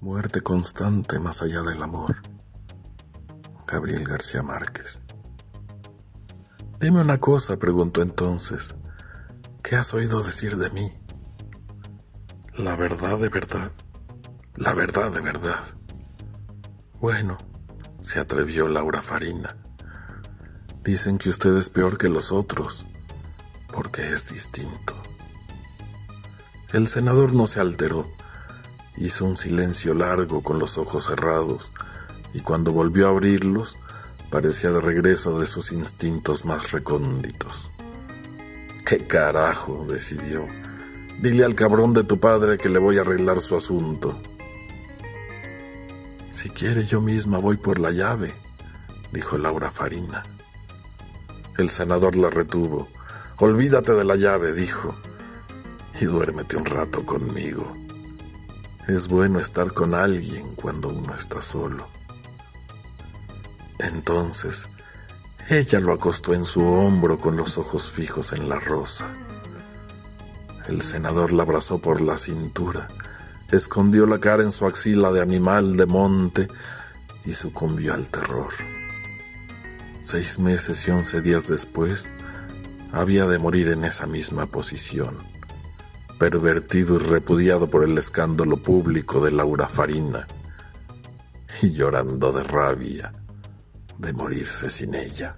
Muerte constante más allá del amor. Gabriel García Márquez. Dime una cosa, preguntó entonces. ¿Qué has oído decir de mí? La verdad de verdad. La verdad de verdad. Bueno, se atrevió Laura Farina. Dicen que usted es peor que los otros, porque es distinto. El senador no se alteró Hizo un silencio largo con los ojos cerrados y cuando volvió a abrirlos parecía de regreso de sus instintos más recónditos. ¿Qué carajo? decidió. Dile al cabrón de tu padre que le voy a arreglar su asunto. Si quiere yo misma voy por la llave, dijo Laura Farina. El senador la retuvo. Olvídate de la llave, dijo, y duérmete un rato conmigo. Es bueno estar con alguien cuando uno está solo. Entonces, ella lo acostó en su hombro con los ojos fijos en la rosa. El senador la abrazó por la cintura, escondió la cara en su axila de animal de monte y sucumbió al terror. Seis meses y once días después, había de morir en esa misma posición pervertido y repudiado por el escándalo público de Laura Farina, y llorando de rabia de morirse sin ella.